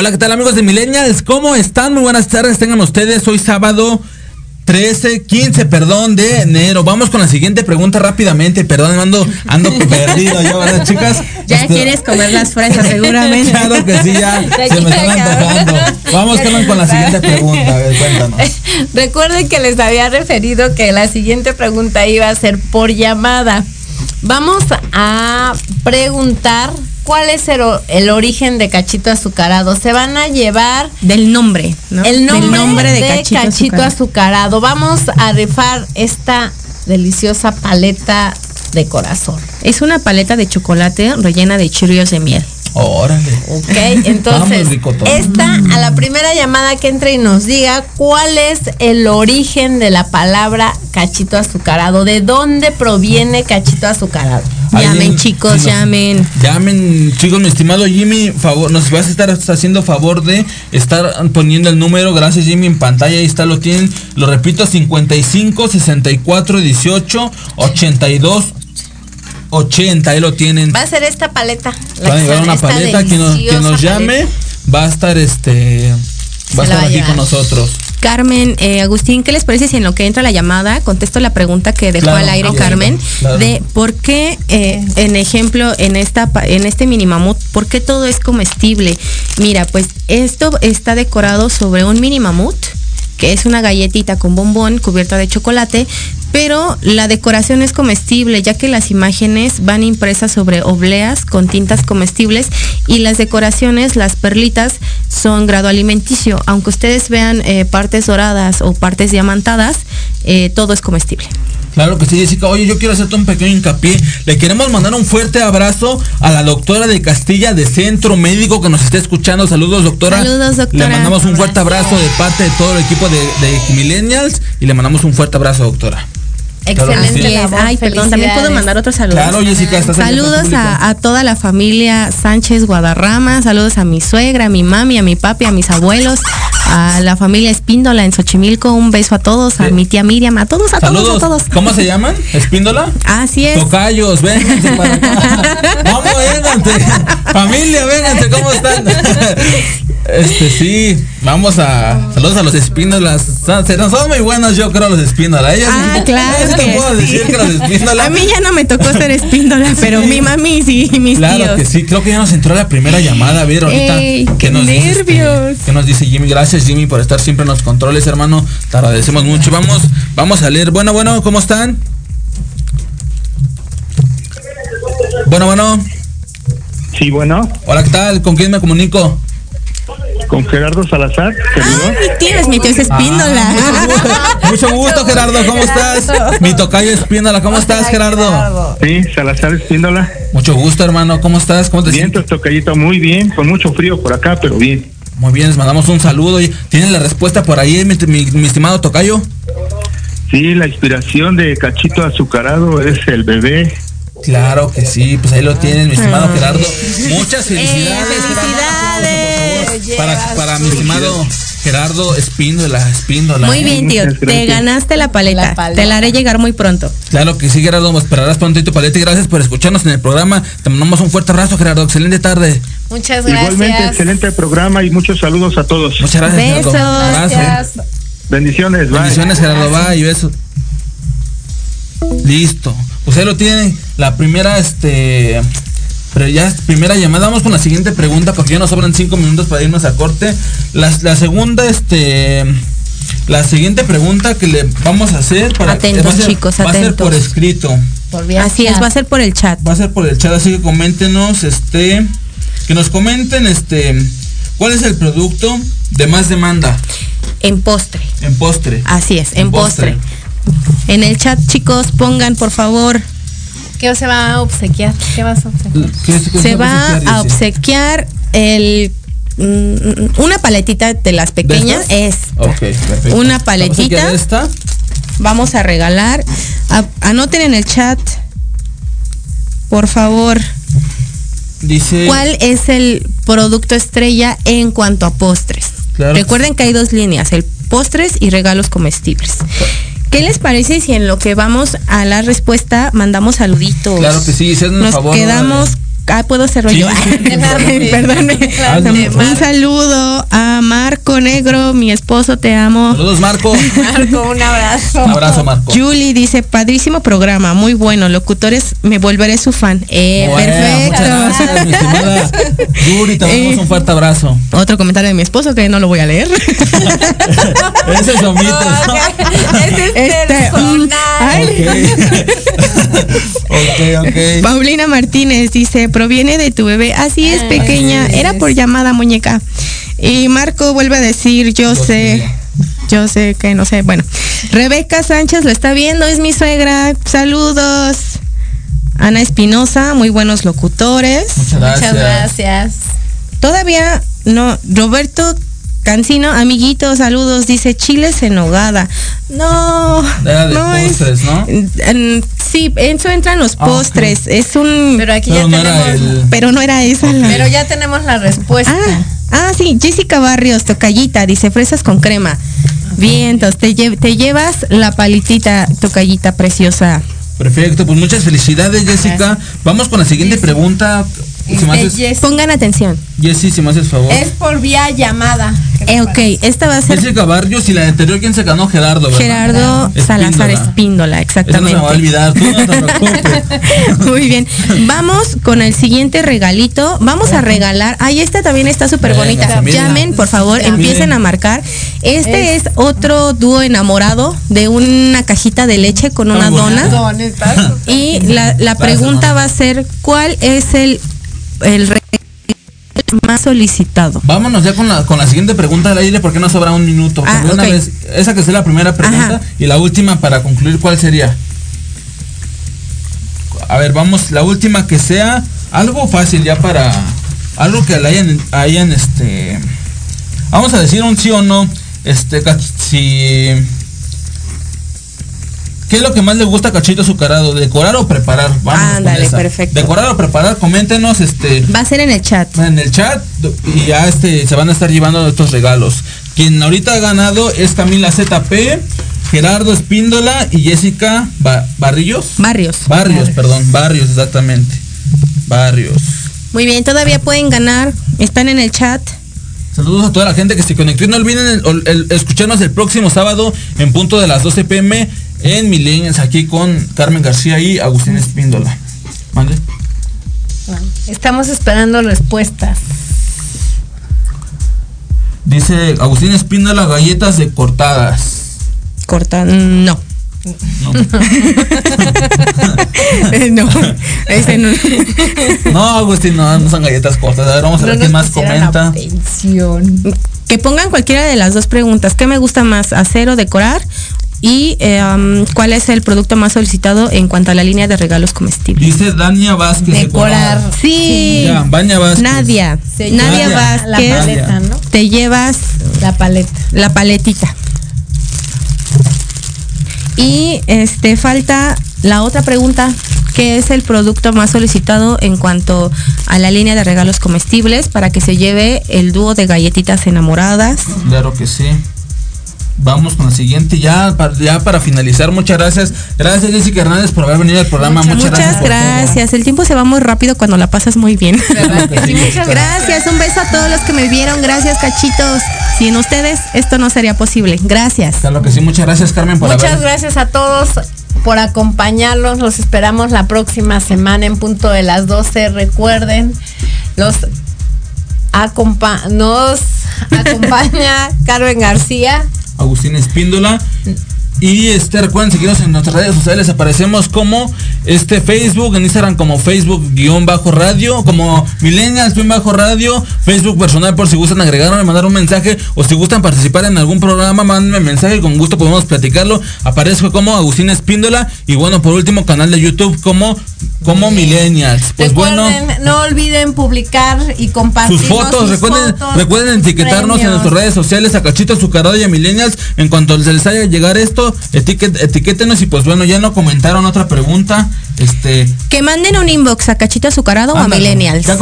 Hola, ¿qué tal amigos de Millennials? ¿Cómo están? Muy buenas tardes, tengan ustedes. Hoy sábado 13, 15, perdón, de enero. Vamos con la siguiente pregunta rápidamente. Perdón, ando, ando perdido ya, ¿verdad, chicas? Ya Este- quieres comer las fresas, seguramente. Claro que sí, ya se me están antojando. Vamos con, con la siguiente pregunta. A ver, cuéntanos. Recuerden que les había referido que la siguiente pregunta iba a ser por llamada. Vamos a preguntar cuál es el, origen de cachito azucarado. Se van a llevar Del nombre, ¿no? el nombre, Del nombre de, de, cachito, cachito, azucarado. azucarado. Vamos a rifar esta deliciosa paleta de corazón. Es una paleta de chocolate rellena de chirrios de miel. Órale. Ok, entonces, esta a la primera llamada que entre y nos diga cuál es el origen de la palabra cachito azucarado, de dónde proviene cachito azucarado. Llamen, chicos, nos- llamen. Llamen, chicos, mi estimado Jimmy, favor, nos vas a estar haciendo favor de estar poniendo el número, gracias Jimmy, en pantalla, ahí está, lo tienen, lo repito, 55 64 18 82 80, ahí lo tienen. Va a ser esta paleta. la Van a que llevar una esta paleta, quien nos, quien deliciosa nos llame, paleta. va a estar este, va a estar va aquí con nosotros. Carmen, eh, Agustín, ¿qué les parece si en lo que entra la llamada contesto la pregunta que dejó Claro, al aire Carmen claro. de por qué, eh, en ejemplo, en esta en este mini mamut, por qué todo es comestible? Mira, pues esto está decorado sobre un mini mamut que es una galletita con bombón cubierta de chocolate, pero la decoración es comestible, ya que las imágenes van impresas sobre obleas con tintas comestibles y las decoraciones, las perlitas, son grado alimenticio. Aunque ustedes vean eh, partes doradas o partes diamantadas, eh, todo es comestible. Claro que sí, Jessica. Oye, yo quiero hacerte un pequeño hincapié. Le queremos mandar un fuerte abrazo a la doctora de Castilla de Centro Médico que nos está escuchando. Saludos, doctora. Saludos, doctora. Le mandamos un fuerte abrazo de parte de todo el equipo de, de Millennials y le mandamos un fuerte abrazo, doctora. Excelente labor, Ay, perdón, también puedo mandar otro saludo. Claro, Jessica, estás Saludos a, a toda la familia Sánchez Guadarrama, saludos a mi suegra, a mi mami, a mi papi, a mis abuelos, a la familia Espíndola en Xochimilco, un beso a todos, a mi tía Miriam, a todos, a Saludos. todos, a todos. ¿Cómo se llaman? ¿Espíndola? Así es. Tocayos, vénganse para acá. Vamos, vénganse. Familia, vénganse, ¿cómo están? Este sí, vamos a. Saludos a los espíndolas. Son, son muy buenos, yo creo, los espíndolas. Ellas Ah, claro ellas sí que te puedo sí. decir que los espíndolas. A mí ya no me tocó ser espíndola, pero mi mami sí, mis Claro tíos. que sí, creo que ya nos entró la primera llamada. A ver, ahorita. Ey, ¿qué qué nos dice, este, nervios. ¿Qué nos dice Jimmy? Gracias, Jimmy, por estar siempre en los controles, hermano. Te agradecemos mucho. Vamos, vamos a leer. Bueno, bueno, ¿cómo están? Bueno, bueno. Sí, bueno, Hola, ¿qué tal? ¿Con quién me comunico? con Gerardo Salazar, servidor. Mi tío es mi tío es espíndola. Ah, mucho gusto, Gerardo. ¿Cómo estás? Mi tocayo Espíndola, ¿cómo estás, Gerardo? Sí, Salazar Espíndola. Mucho gusto, hermano. ¿Cómo estás? ¿Cómo te Bien, sientes? tocayito, muy bien, con mucho frío por acá, pero bien. Muy bien, les mandamos un saludo. ¿Tienen la respuesta por ahí, mi, mi- mi estimado tocayo? Sí, la inspiración de Cachito Azucarado es el bebé. Claro que sí, pues ahí lo tienen, mi estimado. Gerardo. Muchas felicidades. Eh, felicidades. Para, para mi estimado Gerardo Espíndola, Espíndola. Muy ¿eh? bien, tío. Te ganaste la paleta. La paleta. Te la haré llegar muy pronto. Claro que sí, Gerardo, esperarás pronto tu paleta y gracias por escucharnos en el programa. Te mandamos un fuerte abrazo, Gerardo. Excelente tarde. Muchas gracias. Igualmente, excelente programa y muchos saludos a todos. Muchas gracias, Besos. Gerardo. Gracias. Gracias. Bendiciones, bye. Bendiciones, Gerardo. Va y besos. Listo. Pues ahí lo tienen. La primera, este. Pero ya, primera llamada. Vamos con la siguiente pregunta porque ya nos sobran cinco minutos para irnos a corte. La, la segunda, este. La siguiente pregunta que le vamos a hacer para Atentos, va a ser- chicos, va a ser atentos. por escrito. Por Así es, va a ser por el chat. Va a ser por el chat, así que coméntenos, este, que nos comenten, este, cuál es el producto de más demanda En postre. en postre. Así es, en postre. En el chat, chicos, pongan por favor. ¿Qué se va a obsequiar? ¿Qué vas a obsequiar? ¿Qué es- qué Se va obsequiar, a obsequiar el mm, una paletita de las ¿De pequeñas es Ok, perfecto. Una ¿La paletita. obsequia de esta? vamos a regalar A- anoten en el chat por favor Dice. cuál es el producto estrella en cuanto a postres Claro. recuerden que hay dos líneas el postres y regalos comestibles ¿Qué les parece si en lo que vamos a la respuesta mandamos saluditos? Claro que sí, el Nos favor, quedamos. Ah, puedo hacerlo yo. Perdónme. Un saludo a Marco Negro, mi esposo, te amo. Saludos, Marco. Marco, un abrazo. Un abrazo, Marco. Julie dice, padrísimo programa, muy bueno. Locutores, me volveré su fan. Eh, Bueno, perfecto. muchas gracias, mi estimada Yuri, te mandamos Eh. un fuerte abrazo. Otro comentario de mi esposo que no lo voy a leer. Ese es omito. Ese es Este, personal. ok, ok. Paulina Martínez dice, proviene de tu bebé. Así es, pequeña. Era por llamada muñeca. Y Marco vuelve a decir, yo sé. Yo sé que no sé. Bueno, Rebeca Sánchez lo está viendo, es mi suegra. Saludos. Ana Espinosa, muy buenos locutores. Muchas gracias. Muchas gracias. Todavía no, Roberto Cancino, amiguito, saludos, dice chiles en nogada. No, Era de no es- postres, ¿no? Mm, Sí, eso entran los Ah, postres. Es un. Pero aquí Pero ya no tenemos. el... Pero no era esa la. Pero ya tenemos la respuesta. Ah, ah, sí, Jessica Barrios, tocallita, dice fresas con crema. Vientos, te, lle- te llevas la palitita, tocallita preciosa. Perfecto, pues muchas felicidades, Jessica. Vamos con la siguiente pregunta. Si me De haces, Jess- Pongan atención. Jessy, si me haces favor. Es por vía llamada. ¿Qué te Eh, ok, esta va a ser Jessica Barrios y la anterior, ¿quién se ganó? Gerardo, ¿verdad? Gerardo Espíndola. Salazar Espíndola, Eso no se exactamente. me va a olvidar, tú no te preocupes. Muy bien. Vamos con el siguiente regalito. Vamos a regalar. Ay, esta también está súper bonita. Llamen, por favor, empiecen a marcar. Este es, otro dúo enamorado de una cajita de leche con una dona. Y la, la pregunta va a ser, ¿cuál es el, el más solicitado? Vámonos ya con la, con la siguiente pregunta al aire porque nos sobra un minuto. Ah, una vez, esa que sea la primera pregunta Ajá. y la última para concluir, ¿cuál sería? A ver, vamos, la última que sea algo fácil ya para algo que la hayan, hayan este vamos a decir un sí o no, este si ¿Qué es lo que más le gusta a Cachito Azucarado? ¿Decorar o preparar? Vamos Ándale, perfecto. Decorar o preparar, coméntenos este Va a ser en el chat. en el chat y ya este se van a estar llevando estos regalos. Quien ahorita ha ganado es Camila ZP, Gerardo Espíndola y Jessica Ba- Barrillos. Barrios. Barrios, perdón, Barrios exactamente. Barrios. Muy bien, todavía pueden ganar. Están en el chat. Saludos a toda la gente que se conectó y no olviden el- el- escucharnos el próximo sábado en punto de las 12 pm en Millennials aquí con Carmen García y Agustín Espíndola. ¿Mande? Estamos esperando respuestas. Dice Agustín Espíndola galletas de cortadas. Corta, no. No. No, ese no. No, Agustín, no, no son galletas cortas. A ver, vamos a ver qué más comenta. atención. Que pongan cualquiera de las dos preguntas. ¿Qué me gusta más, hacer o decorar? Y eh, um, cuál es el producto más solicitado en cuanto a la línea de regalos comestibles. Dice Dania Vázquez. Decorar. Sí. Ya, Baña Vázquez. Nadia. Nadia lleva Vázquez. La paleta, ¿no? Te llevas La paleta. la paletita. Y este falta la otra pregunta, que es el producto más solicitado en cuanto a la línea de regalos comestibles para que se lleve el dúo de galletitas enamoradas. Claro que sí. Vamos con la siguiente. Ya para, ya para finalizar, muchas gracias. Gracias, Jessica Hernández, por haber venido al programa. Muchas, Muchas gracias. por gracias. El tiempo se va muy rápido cuando la pasas muy bien. Muchas Gracias, un beso a todos los que me vieron. Gracias, cachitos. Sin ustedes esto no sería posible. Gracias. Claro que sí, muchas gracias, Carmen, por Muchas haber. gracias a todos por acompañarnos. Los esperamos la próxima semana en punto de las 12. Recuerden, los acompa nos acompaña Carmen García. Agustín Espíndola. Y este, recuerden seguirnos en nuestras redes sociales, aparecemos como este Facebook, en Instagram como Facebook guion bajo radio, como Millennials guion bajo radio, Facebook personal por si gustan agregarme, mandar un mensaje o si gustan participar en algún programa, mándenme mensaje, con gusto podemos platicarlo. Aparezco como Agustín Espíndola y bueno, por último canal de YouTube como como Millennials. Pues recuerden, bueno, no olviden publicar y compartir sus fotos, recuerden, fotos, recuerden etiquetarnos en nuestras redes sociales a Cachito Azucarado y a Millennials. En cuanto se les haya llegar esto, etiquet- etiquétenos y pues bueno, ya no comentaron otra pregunta. Este. Que manden un inbox a Cachito Azucarado o a Millennials. Ya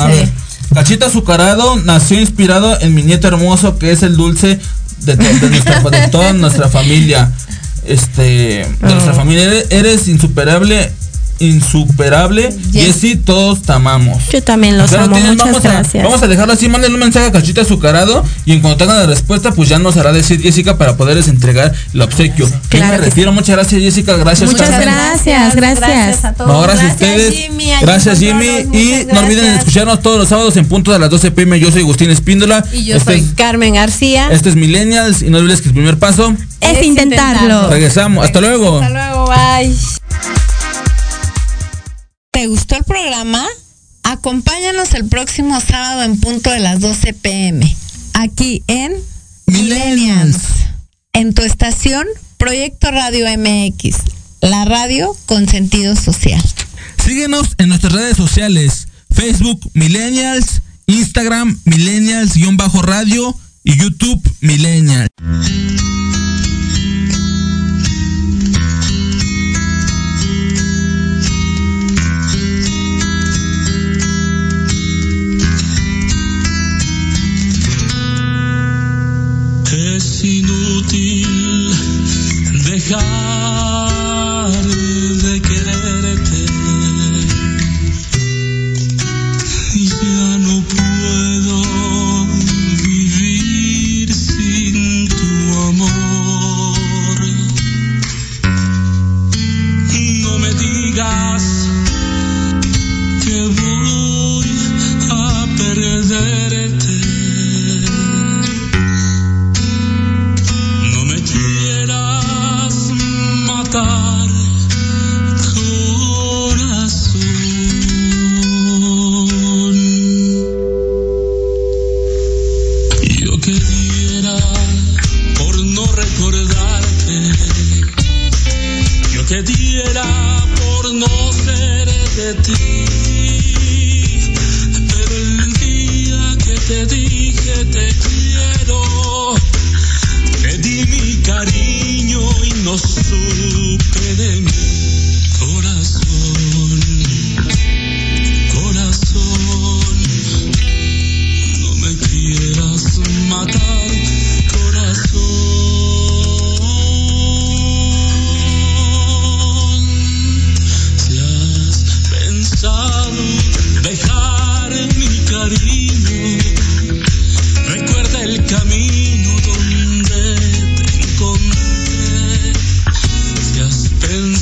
a ver. Cachito Azucarado nació inspirado en mi nieto hermoso, que es el dulce de, de nuestra, de toda nuestra familia. Este, de nuestra Oh. familia. Eres- Eres insuperable insuperable. Jessy, todos te amamos. Yo también los Claro, amo, muchas vamos a- gracias. vamos a dejarlo así, mándenle un mensaje a Cachito Azucarado y en cuanto tengan la respuesta, pues ya nos hará decir Jessica para poderles entregar el obsequio. Claro me retiro, muchas gracias Jessica, gracias Muchas Carmen. gracias, gracias. a todos. No, gracias, a ustedes. Jimmy, a gracias Jimmy Y no olviden gracias. escucharnos todos los sábados en punto de las 12 pm. Yo soy Agustín Espíndola. Y yo Este soy es- Carmen García. Este es Millennials y no olvides que el primer paso. Es intentarlo. Regresamos. Hasta luego. Hasta luego, bye. ¿Te gustó el programa? Acompáñanos el próximo sábado en punto de las 12 pm, aquí en Millennials, en tu estación Proyecto Radio MX, la radio con sentido social. Síguenos en nuestras redes sociales. Facebook Millennials, Instagram Millennials-radio y YouTube Millennials.